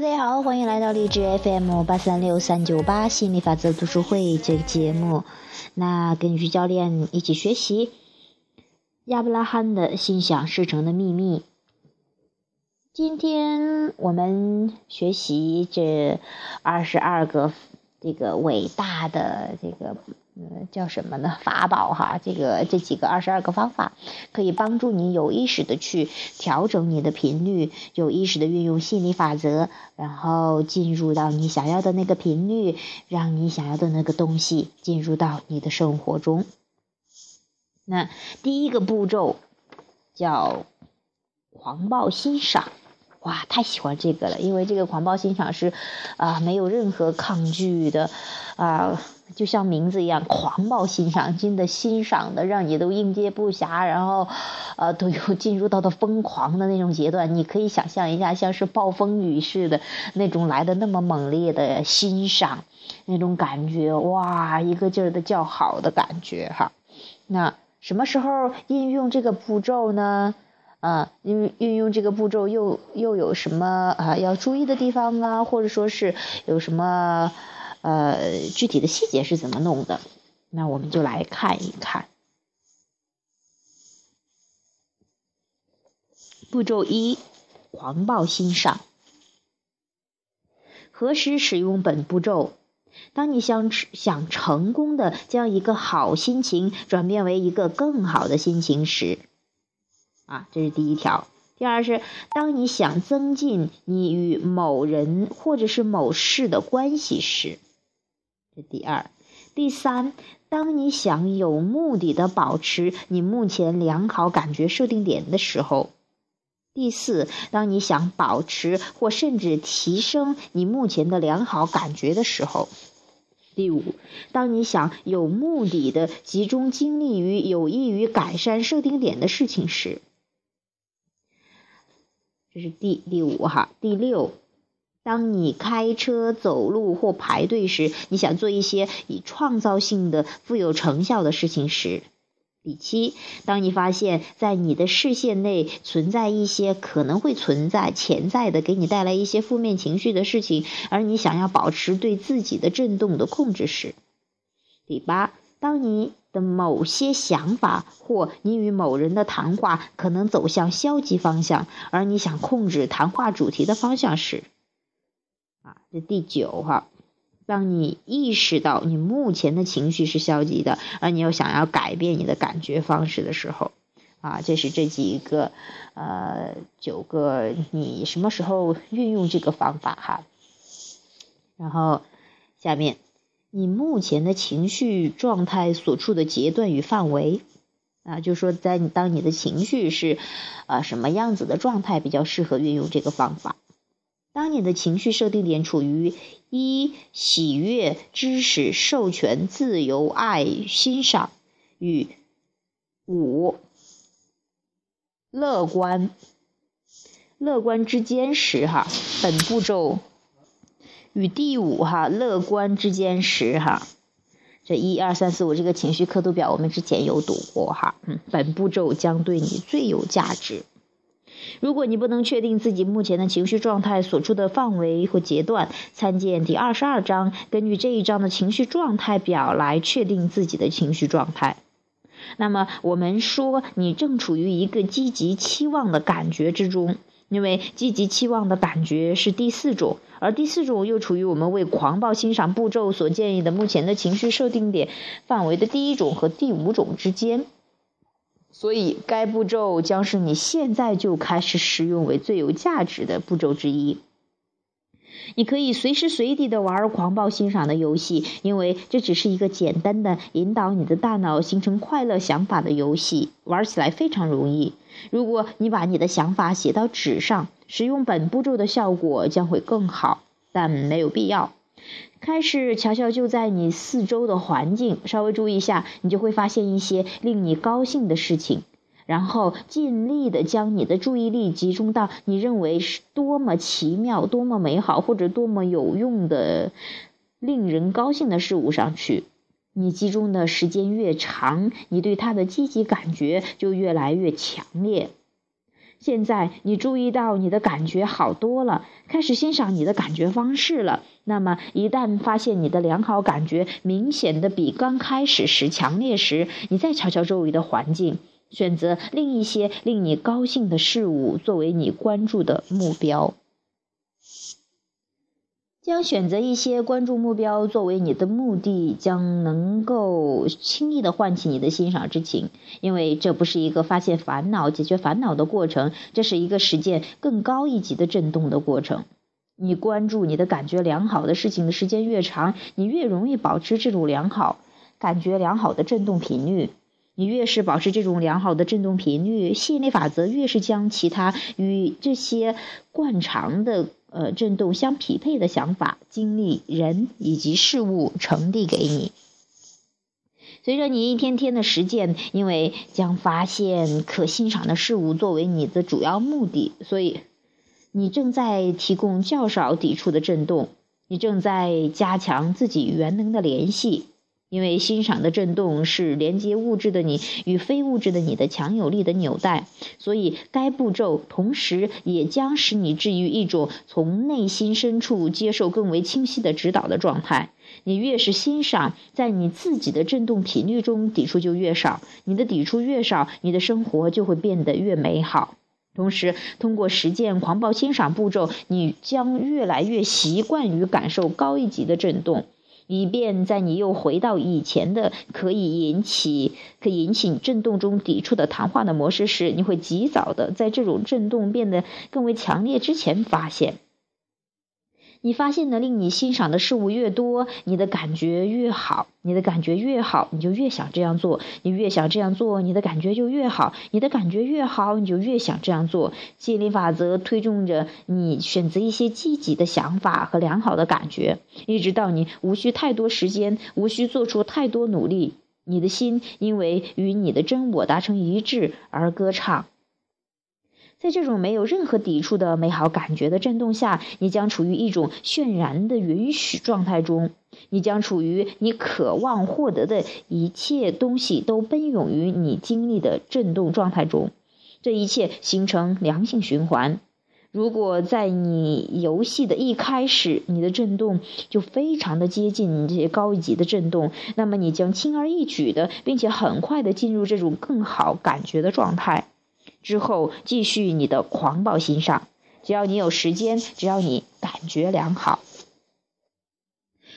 大家好，欢迎来到励志 FM 八三六三九八心理法则读书会这个节目。那跟于教练一起学习亚伯拉罕的心想事成的秘密。今天我们学习这二十二个这个伟大的这个。呃，叫什么呢？法宝哈，这个这几个二十二个方法，可以帮助你有意识的去调整你的频率，有意识的运用心理法则，然后进入到你想要的那个频率，让你想要的那个东西进入到你的生活中。那第一个步骤叫狂暴欣赏，哇，太喜欢这个了，因为这个狂暴欣赏是啊，没有任何抗拒的啊。就像名字一样，狂暴欣赏，真的欣赏的让你都应接不暇，然后，呃，都有进入到的疯狂的那种阶段。你可以想象一下，像是暴风雨似的那种来的那么猛烈的欣赏，那种感觉，哇，一个劲儿的叫好的感觉哈。那什么时候应用这个步骤呢？啊，运运用这个步骤又又有什么啊要注意的地方啊？或者说是有什么？呃，具体的细节是怎么弄的？那我们就来看一看。步骤一：狂暴欣赏。何时使用本步骤？当你想想成功的将一个好心情转变为一个更好的心情时，啊，这是第一条。第二是，当你想增进你与某人或者是某事的关系时。这第二，第三，当你想有目的的保持你目前良好感觉设定点的时候；第四，当你想保持或甚至提升你目前的良好感觉的时候；第五，当你想有目的的集中精力于有益于改善设定点的事情时。这是第第五哈，第六。当你开车、走路或排队时，你想做一些以创造性的、富有成效的事情时；第七，当你发现，在你的视线内存在一些可能会存在、潜在的、给你带来一些负面情绪的事情，而你想要保持对自己的震动的控制时；第八，当你的某些想法或你与某人的谈话可能走向消极方向，而你想控制谈话主题的方向时。啊这第九哈，当你意识到你目前的情绪是消极的，而你又想要改变你的感觉方式的时候，啊，这是这几个呃九个你什么时候运用这个方法哈？然后下面你目前的情绪状态所处的阶段与范围啊，就说在你当你的情绪是啊什么样子的状态，比较适合运用这个方法。当你的情绪设定点处于一喜悦、知识、授权、自由、爱、欣赏与五乐观乐观之间时，哈，本步骤与第五哈乐观之间时，哈，这一二三四五这个情绪刻度表我们之前有读过哈，嗯，本步骤将对你最有价值。如果你不能确定自己目前的情绪状态所处的范围或阶段，参见第二十二章，根据这一章的情绪状态表来确定自己的情绪状态。那么，我们说你正处于一个积极期望的感觉之中，因为积极期望的感觉是第四种，而第四种又处于我们为狂暴欣赏步骤所建议的目前的情绪设定点范围的第一种和第五种之间。所以，该步骤将是你现在就开始使用为最有价值的步骤之一。你可以随时随地的玩狂暴欣赏的游戏，因为这只是一个简单的引导你的大脑形成快乐想法的游戏，玩起来非常容易。如果你把你的想法写到纸上，使用本步骤的效果将会更好，但没有必要。开始瞧瞧就在你四周的环境，稍微注意一下，你就会发现一些令你高兴的事情。然后尽力的将你的注意力集中到你认为是多么奇妙、多么美好或者多么有用的、令人高兴的事物上去。你集中的时间越长，你对它的积极感觉就越来越强烈。现在你注意到你的感觉好多了，开始欣赏你的感觉方式了。那么，一旦发现你的良好感觉明显的比刚开始时强烈时，你再瞧瞧周围的环境，选择另一些令你高兴的事物作为你关注的目标。将选择一些关注目标作为你的目的，将能够轻易的唤起你的欣赏之情，因为这不是一个发现烦恼、解决烦恼的过程，这是一个实践更高一级的震动的过程。你关注你的感觉良好的事情的时间越长，你越容易保持这种良好感觉良好的振动频率。你越是保持这种良好的振动频率，吸引力法则越是将其他与这些惯常的。呃，振动相匹配的想法、经历、人以及事物传递给你。随着你一天天的实践，因为将发现可欣赏的事物作为你的主要目的，所以你正在提供较少抵触的振动，你正在加强自己与原能的联系。因为欣赏的震动是连接物质的你与非物质的你的强有力的纽带，所以该步骤同时也将使你置于一种从内心深处接受更为清晰的指导的状态。你越是欣赏，在你自己的振动频率中抵触就越少，你的抵触越少，你的生活就会变得越美好。同时，通过实践狂暴欣赏步骤，你将越来越习惯于感受高一级的震动。以便在你又回到以前的可以引起、可以引起你震动中抵触的谈话的模式时，你会及早的在这种震动变得更为强烈之前发现。你发现的令你欣赏的事物越多，你的感觉越好。你的感觉越好，你就越想这样做。你越想这样做，你的感觉就越好。你的感觉越好，你就越想这样做。吸引力法则推动着你选择一些积极的想法和良好的感觉，一直到你无需太多时间，无需做出太多努力。你的心因为与你的真我达成一致而歌唱。在这种没有任何抵触的美好感觉的震动下，你将处于一种渲染的允许状态中。你将处于你渴望获得的一切东西都奔涌于你经历的震动状态中。这一切形成良性循环。如果在你游戏的一开始，你的震动就非常的接近你这些高级的震动，那么你将轻而易举的，并且很快的进入这种更好感觉的状态。之后继续你的狂暴欣赏，只要你有时间，只要你感觉良好。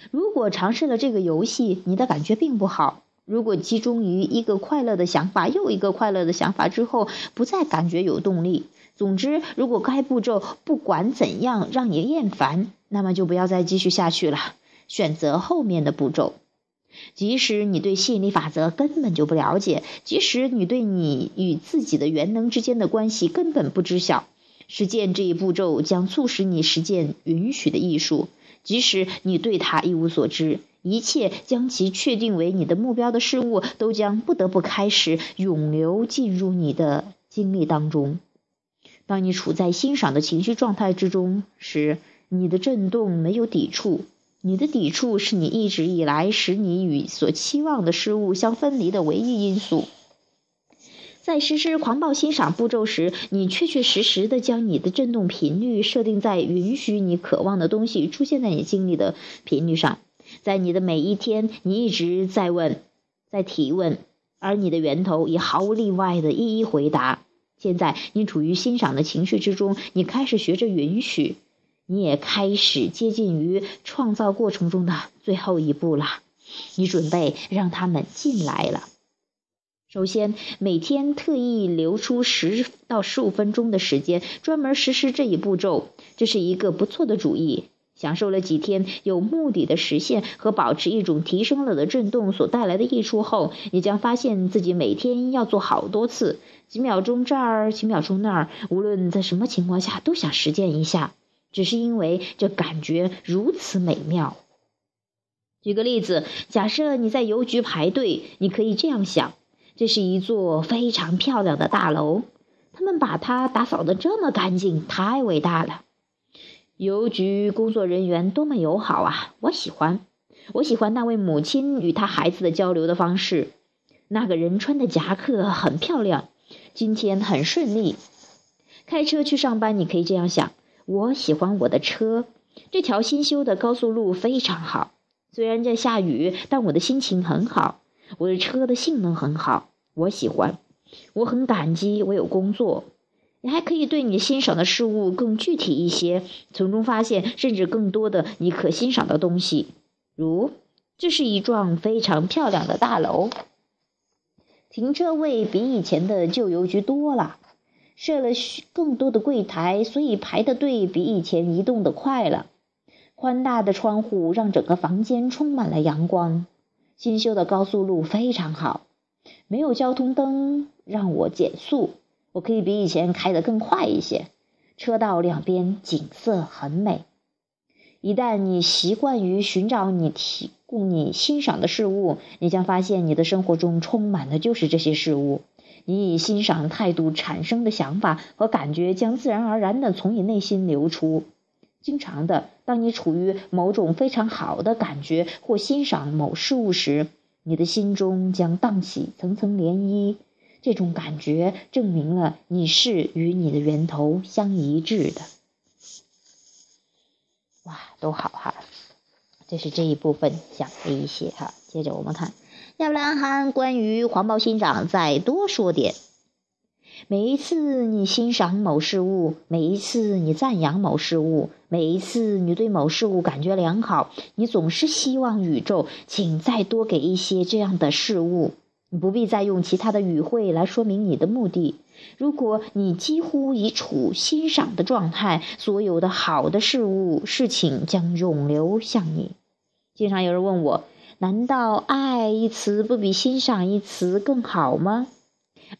如果尝试了这个游戏，你的感觉并不好；如果集中于一个快乐的想法又一个快乐的想法之后，不再感觉有动力。总之，如果该步骤不管怎样让你厌烦，那么就不要再继续下去了，选择后面的步骤。即使你对吸引力法则根本就不了解，即使你对你与自己的原能之间的关系根本不知晓，实践这一步骤将促使你实践允许的艺术。即使你对它一无所知，一切将其确定为你的目标的事物，都将不得不开始涌流进入你的经历当中。当你处在欣赏的情绪状态之中时，你的震动没有抵触。你的抵触是你一直以来使你与所期望的事物相分离的唯一因素。在实施狂暴欣赏步骤时，你确确实实的将你的振动频率设定在允许你渴望的东西出现在你经历的频率上。在你的每一天，你一直在问，在提问，而你的源头也毫无例外的一一回答。现在你处于欣赏的情绪之中，你开始学着允许。你也开始接近于创造过程中的最后一步了，你准备让他们进来了。首先，每天特意留出十到十五分钟的时间，专门实施这一步骤，这是一个不错的主意。享受了几天有目的的实现和保持一种提升了的震动所带来的益处后，你将发现自己每天要做好多次，几秒钟这儿，几秒钟那儿，无论在什么情况下都想实践一下。只是因为这感觉如此美妙。举个例子，假设你在邮局排队，你可以这样想：这是一座非常漂亮的大楼，他们把它打扫的这么干净，太伟大了。邮局工作人员多么友好啊！我喜欢，我喜欢那位母亲与她孩子的交流的方式。那个人穿的夹克很漂亮，今天很顺利。开车去上班，你可以这样想：我喜欢我的车，这条新修的高速路非常好。虽然在下雨，但我的心情很好。我的车的性能很好，我喜欢。我很感激我有工作。你还可以对你欣赏的事物更具体一些，从中发现甚至更多的你可欣赏的东西。如，这是一幢非常漂亮的大楼。停车位比以前的旧邮局多了，设了许更多的柜台，所以排的队比以前移动的快了。宽大的窗户让整个房间充满了阳光。新修的高速路非常好，没有交通灯让我减速，我可以比以前开得更快一些。车道两边景色很美。一旦你习惯于寻找你提供你欣赏的事物，你将发现你的生活中充满的就是这些事物。你以欣赏态度产生的想法和感觉将自然而然的从你内心流出。经常的，当你处于某种非常好的感觉或欣赏某事物时，你的心中将荡起层层涟漪。这种感觉证明了你是与你的源头相一致的。哇，都好哈！这是这一部分讲的一些哈。接着我们看亚伯拉罕关于黄暴欣赏再多说点。每一次你欣赏某事物，每一次你赞扬某事物，每一次你对某事物感觉良好，你总是希望宇宙请再多给一些这样的事物。你不必再用其他的语汇来说明你的目的。如果你几乎已处欣赏的状态，所有的好的事物、事情将涌流向你。经常有人问我：难道“爱”一词不比“欣赏”一词更好吗？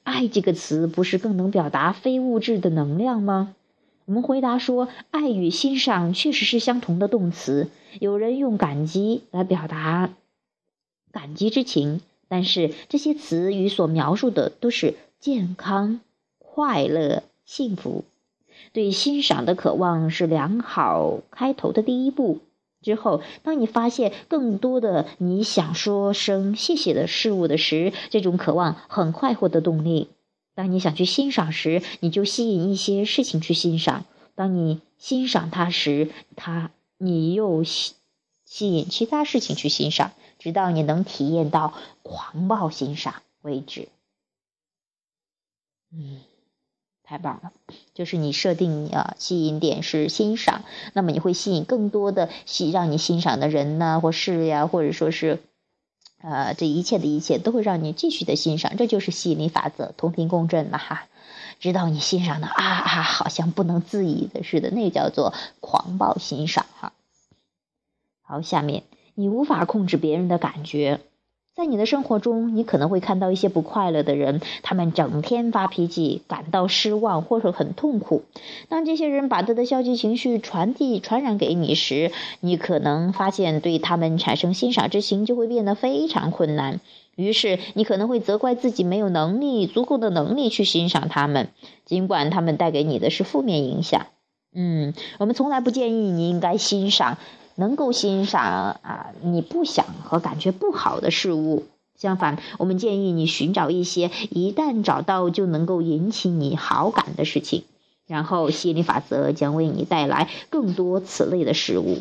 爱这个词不是更能表达非物质的能量吗？我们回答说，爱与欣赏确实是相同的动词。有人用感激来表达感激之情，但是这些词语所描述的都是健康、快乐、幸福。对欣赏的渴望是良好开头的第一步。之后，当你发现更多的你想说声谢谢的事物的时，这种渴望很快获得动力。当你想去欣赏时，你就吸引一些事情去欣赏；当你欣赏它时，它你又吸吸引其他事情去欣赏，直到你能体验到狂暴欣赏为止。嗯。太棒了，就是你设定啊，吸引点是欣赏，那么你会吸引更多的吸让你欣赏的人呢，或事呀，或者说是，呃，这一切的一切都会让你继续的欣赏，这就是吸引力法则，同频共振嘛哈，直到你欣赏的啊啊，好像不能自已的似的，那叫做狂暴欣赏哈。好，下面你无法控制别人的感觉。在你的生活中，你可能会看到一些不快乐的人，他们整天发脾气，感到失望或者很痛苦。当这些人把他的消极情绪传递、传染给你时，你可能发现对他们产生欣赏之情就会变得非常困难。于是，你可能会责怪自己没有能力、足够的能力去欣赏他们，尽管他们带给你的是负面影响。嗯，我们从来不建议你应该欣赏。能够欣赏啊，你不想和感觉不好的事物。相反，我们建议你寻找一些一旦找到就能够引起你好感的事情，然后吸引力法则将为你带来更多此类的事物。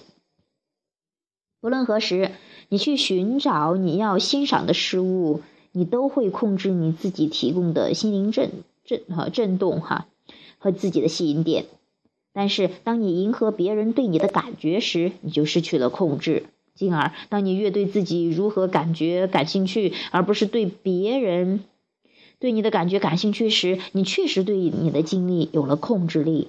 无论何时，你去寻找你要欣赏的事物，你都会控制你自己提供的心灵震震和震动哈，和自己的吸引点。但是，当你迎合别人对你的感觉时，你就失去了控制。进而，当你越对自己如何感觉感兴趣，而不是对别人对你的感觉感兴趣时，你确实对你的经历有了控制力。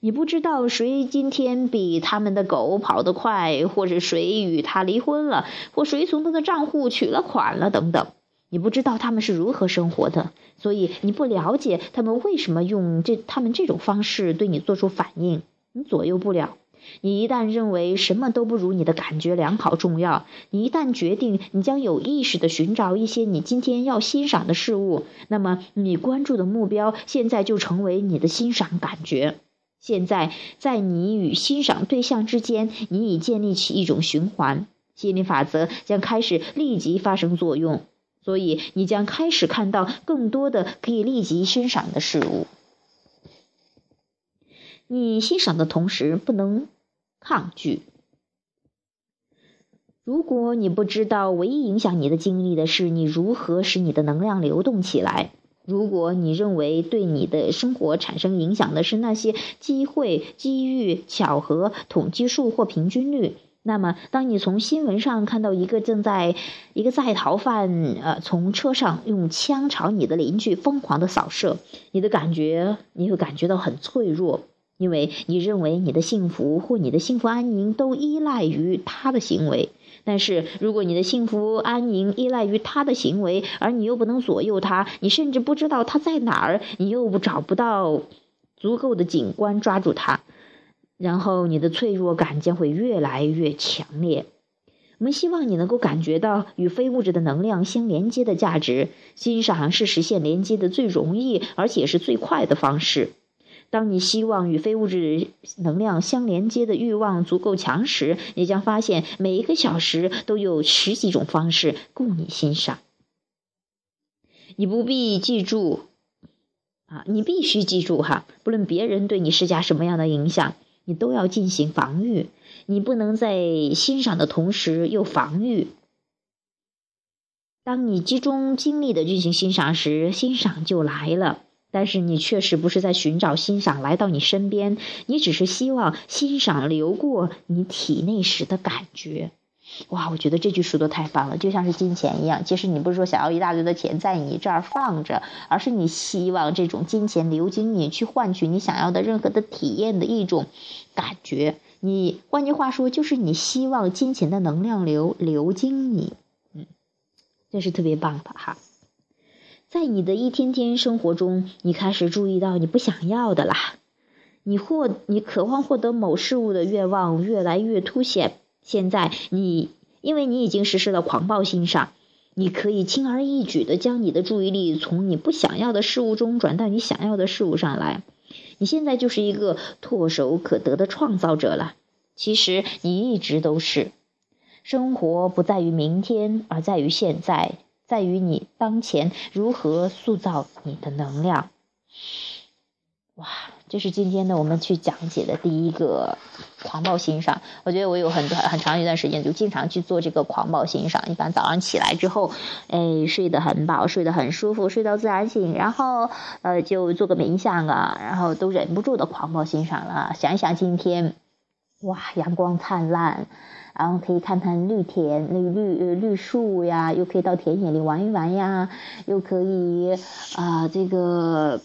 你不知道谁今天比他们的狗跑得快，或者谁与他离婚了，或谁从他的账户取了款了，等等。你不知道他们是如何生活的，所以你不了解他们为什么用这他们这种方式对你做出反应，你左右不了。你一旦认为什么都不如你的感觉良好重要，你一旦决定你将有意识的寻找一些你今天要欣赏的事物，那么你关注的目标现在就成为你的欣赏感觉。现在在你与欣赏对象之间，你已建立起一种循环，吸引力法则将开始立即发生作用。所以，你将开始看到更多的可以立即欣赏的事物。你欣赏的同时不能抗拒。如果你不知道唯一影响你的经历的是你如何使你的能量流动起来，如果你认为对你的生活产生影响的是那些机会、机遇、巧合、统计数或平均率，那么当你从新闻上看到一个正在一个在逃犯呃从车上用枪朝你的邻居疯狂的扫射，你的感觉你会感觉到很脆弱。因为你认为你的幸福或你的幸福安宁都依赖于他的行为，但是如果你的幸福安宁依赖于他的行为，而你又不能左右他，你甚至不知道他在哪儿，你又找不到足够的警官抓住他，然后你的脆弱感将会越来越强烈。我们希望你能够感觉到与非物质的能量相连接的价值，欣赏是实现连接的最容易而且是最快的方式。当你希望与非物质能量相连接的欲望足够强时，你将发现每一个小时都有十几种方式供你欣赏。你不必记住，啊，你必须记住哈，不论别人对你施加什么样的影响，你都要进行防御。你不能在欣赏的同时又防御。当你集中精力的进行欣赏时，欣赏就来了。但是你确实不是在寻找欣赏来到你身边，你只是希望欣赏流过你体内时的感觉。哇，我觉得这句说的太棒了，就像是金钱一样。其实你不是说想要一大堆的钱在你这儿放着，而是你希望这种金钱流经你去换取你想要的任何的体验的一种感觉。你换句话说，就是你希望金钱的能量流流经你。嗯，这是特别棒的哈。在你的一天天生活中，你开始注意到你不想要的啦，你获你渴望获得某事物的愿望越来越凸显。现在你因为你已经实施了狂暴欣赏，你可以轻而易举的将你的注意力从你不想要的事物中转到你想要的事物上来。你现在就是一个唾手可得的创造者了。其实你一直都是。生活不在于明天，而在于现在。在于你当前如何塑造你的能量。哇，这是今天呢我们去讲解的第一个狂暴欣赏。我觉得我有很多很长一段时间就经常去做这个狂暴欣赏。一般早上起来之后，哎，睡得很饱，睡得很舒服，睡到自然醒，然后呃就做个冥想啊，然后都忍不住的狂暴欣赏了。想一想今天，哇，阳光灿烂。然后可以看看绿田、那绿绿树呀，又可以到田野里玩一玩呀，又可以啊这个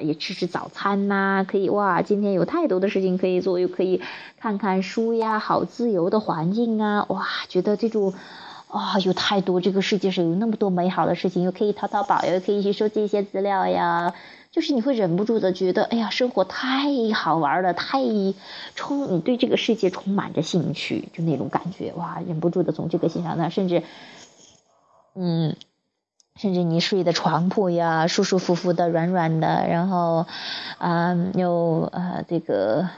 也吃吃早餐呐，可以哇，今天有太多的事情可以做，又可以看看书呀，好自由的环境啊，哇，觉得这种啊有太多这个世界上有那么多美好的事情，又可以淘淘宝，又可以去收集一些资料呀。就是你会忍不住的觉得，哎呀，生活太好玩了，太充，你对这个世界充满着兴趣，就那种感觉，哇，忍不住的从这个欣赏那，甚至，嗯，甚至你睡的床铺呀，舒舒服服的，软软的，然后，啊，又呃，这个，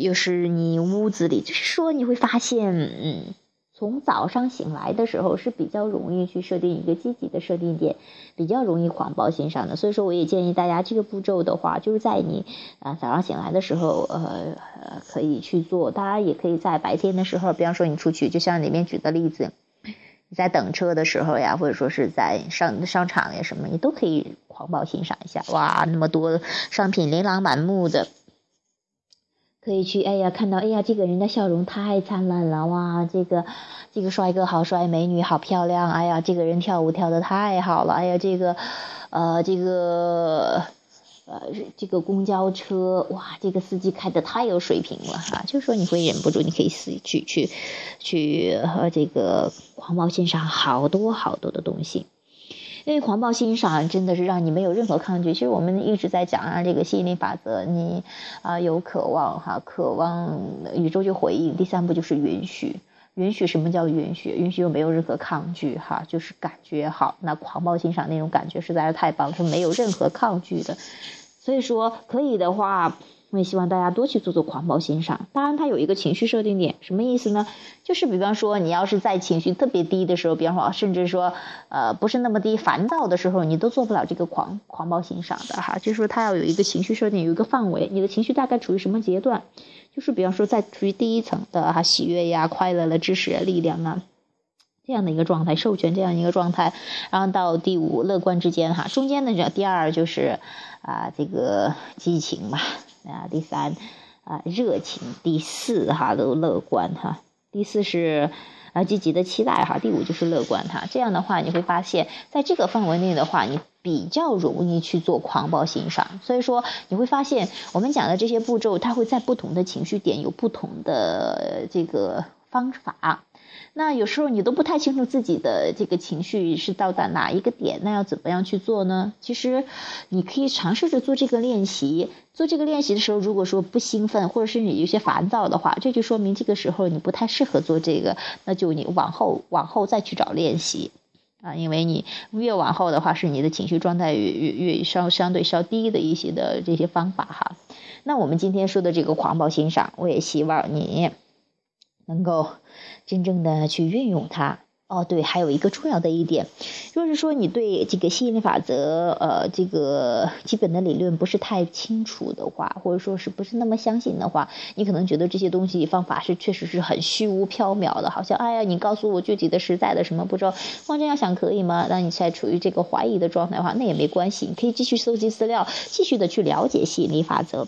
又是你屋子里，就是说你会发现，嗯。从早上醒来的时候是比较容易去设定一个积极的设定点，比较容易狂暴欣赏的。所以说，我也建议大家这个步骤的话，就是在你啊早上醒来的时候，呃可以去做。当然，也可以在白天的时候，比方说你出去，就像里面举的例子，你在等车的时候呀，或者说是在商商场呀什么，你都可以狂暴欣赏一下。哇，那么多商品琳琅满目的。可以去，哎呀，看到，哎呀，这个人的笑容太灿烂了，哇，这个，这个帅哥好帅，美女好漂亮，哎呀，这个人跳舞跳的太好了，哎呀，这个，呃，这个，呃，这个公交车，哇，这个司机开的太有水平了，哈，就说你会忍不住，你可以去去去，去和这个狂暴欣赏好多好多的东西。因为狂暴欣赏真的是让你没有任何抗拒。其实我们一直在讲啊，这个吸引力法则，你啊有渴望哈，渴望宇宙就回应。第三步就是允许，允许什么叫允许？允许又没有任何抗拒哈，就是感觉好。那狂暴欣赏那种感觉实在是太棒了，是没有任何抗拒的。所以说可以的话，我也希望大家多去做做狂暴欣赏。当然，它有一个情绪设定点，什么意思呢？就是比方说，你要是在情绪特别低的时候，比方说，甚至说，呃，不是那么低，烦躁的时候，你都做不了这个狂狂暴欣赏的哈。就是说，它要有一个情绪设定，有一个范围，你的情绪大概处于什么阶段？就是比方说，在处于第一层的哈，喜悦呀、快乐了、知识、力量啊。这样的一个状态，授权这样一个状态，然后到第五乐观之间哈，中间的这第二就是啊这个激情嘛啊，第三啊热情，第四哈都乐观哈，第四是啊积极的期待哈，第五就是乐观哈。这样的话你会发现在这个范围内的话，你比较容易去做狂暴欣赏。所以说你会发现我们讲的这些步骤，它会在不同的情绪点有不同的这个方法。那有时候你都不太清楚自己的这个情绪是到达哪一个点，那要怎么样去做呢？其实你可以尝试着做这个练习。做这个练习的时候，如果说不兴奋，或者是你有些烦躁的话，这就说明这个时候你不太适合做这个。那就你往后往后再去找练习啊，因为你越往后的话，是你的情绪状态越越越稍相对稍低的一些的这些方法哈。那我们今天说的这个狂暴欣赏，我也希望你能够。真正的去运用它哦，对，还有一个重要的一点，若是说你对这个吸引力法则呃这个基本的理论不是太清楚的话，或者说是不是那么相信的话，你可能觉得这些东西方法是确实是很虚无缥缈的，好像哎呀，你告诉我具体的实在的什么步骤，光这样想可以吗？那你在处于这个怀疑的状态的话，那也没关系，你可以继续搜集资料，继续的去了解吸引力法则。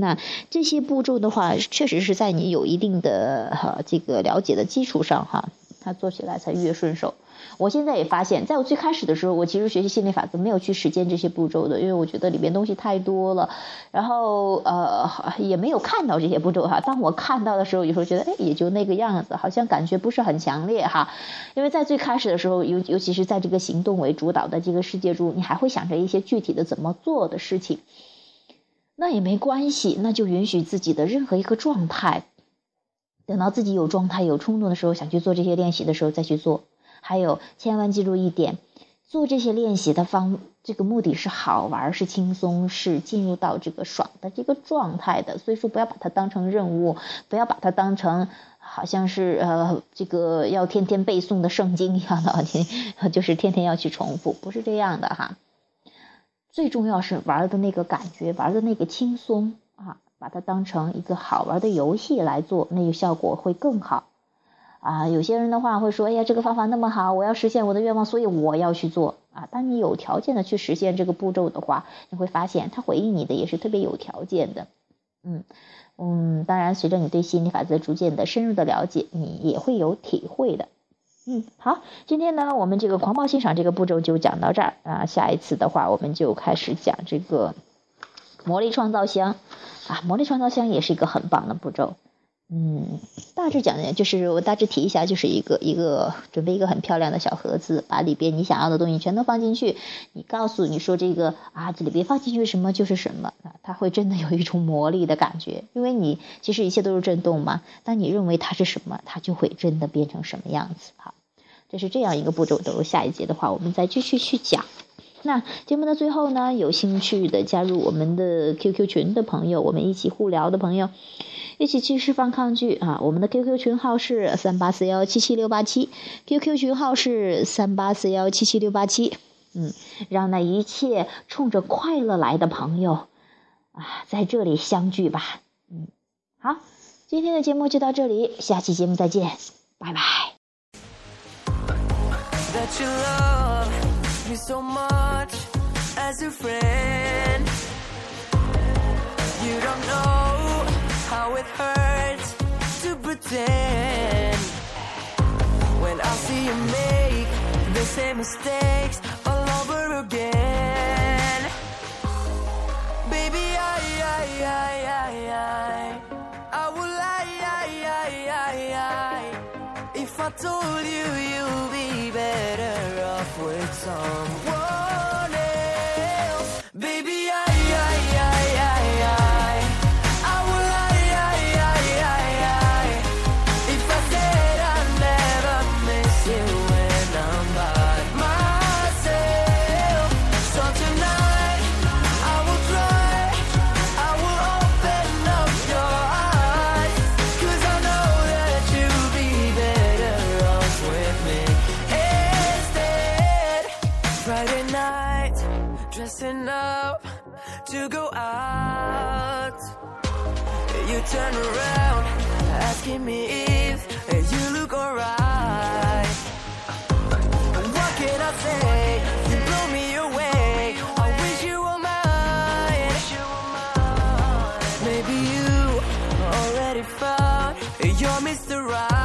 那这些步骤的话，确实是在你有一定的这个了解的基础上哈，它做起来才越顺手。我现在也发现，在我最开始的时候，我其实学习心理法则没有去实践这些步骤的，因为我觉得里面东西太多了，然后呃也没有看到这些步骤哈。当我看到的时候，有时候觉得哎也就那个样子，好像感觉不是很强烈哈。因为在最开始的时候，尤尤其是在这个行动为主导的这个世界中，你还会想着一些具体的怎么做的事情。那也没关系，那就允许自己的任何一个状态，等到自己有状态、有冲动的时候，想去做这些练习的时候再去做。还有，千万记住一点，做这些练习的方，这个目的是好玩、是轻松、是进入到这个爽的这个状态的。所以说，不要把它当成任务，不要把它当成好像是呃这个要天天背诵的圣经一样的，就是天天要去重复，不是这样的哈。最重要是玩的那个感觉，玩的那个轻松啊，把它当成一个好玩的游戏来做，那个效果会更好啊。有些人的话会说，哎呀，这个方法那么好，我要实现我的愿望，所以我要去做啊。当你有条件的去实现这个步骤的话，你会发现他回应你的也是特别有条件的。嗯嗯，当然，随着你对心理法则逐渐的深入的了解，你也会有体会的。嗯，好，今天呢，我们这个狂暴欣赏这个步骤就讲到这儿啊。下一次的话，我们就开始讲这个魔力创造箱啊。魔力创造箱也是一个很棒的步骤。嗯，大致讲的，就是我大致提一下，就是一个一个准备一个很漂亮的小盒子，把里边你想要的东西全都放进去。你告诉你说这个啊，这里边放进去什么就是什么啊，它会真的有一种魔力的感觉，因为你其实一切都是震动嘛。当你认为它是什么，它就会真的变成什么样子。好。这是这样一个步骤，等下一节的话，我们再继续去讲。那节目的最后呢，有兴趣的加入我们的 QQ 群的朋友，我们一起互聊的朋友，一起去释放抗拒啊！我们的 QQ 群号是三八四幺七七六八七，QQ 群号是三八四幺七七六八七。嗯，让那一切冲着快乐来的朋友啊，在这里相聚吧。嗯，好，今天的节目就到这里，下期节目再见，拜拜。You so much as a friend. You don't know how it hurts to pretend. When I see you make the same mistakes all over again. Baby, I, I, I, I, I, I will lie, I, I, I, I, if I told you you'll be with someone to go out. You turn around, asking me if you look alright. What can I say? You blow me away. I wish you were mine. Maybe you already found you're Mr. Right.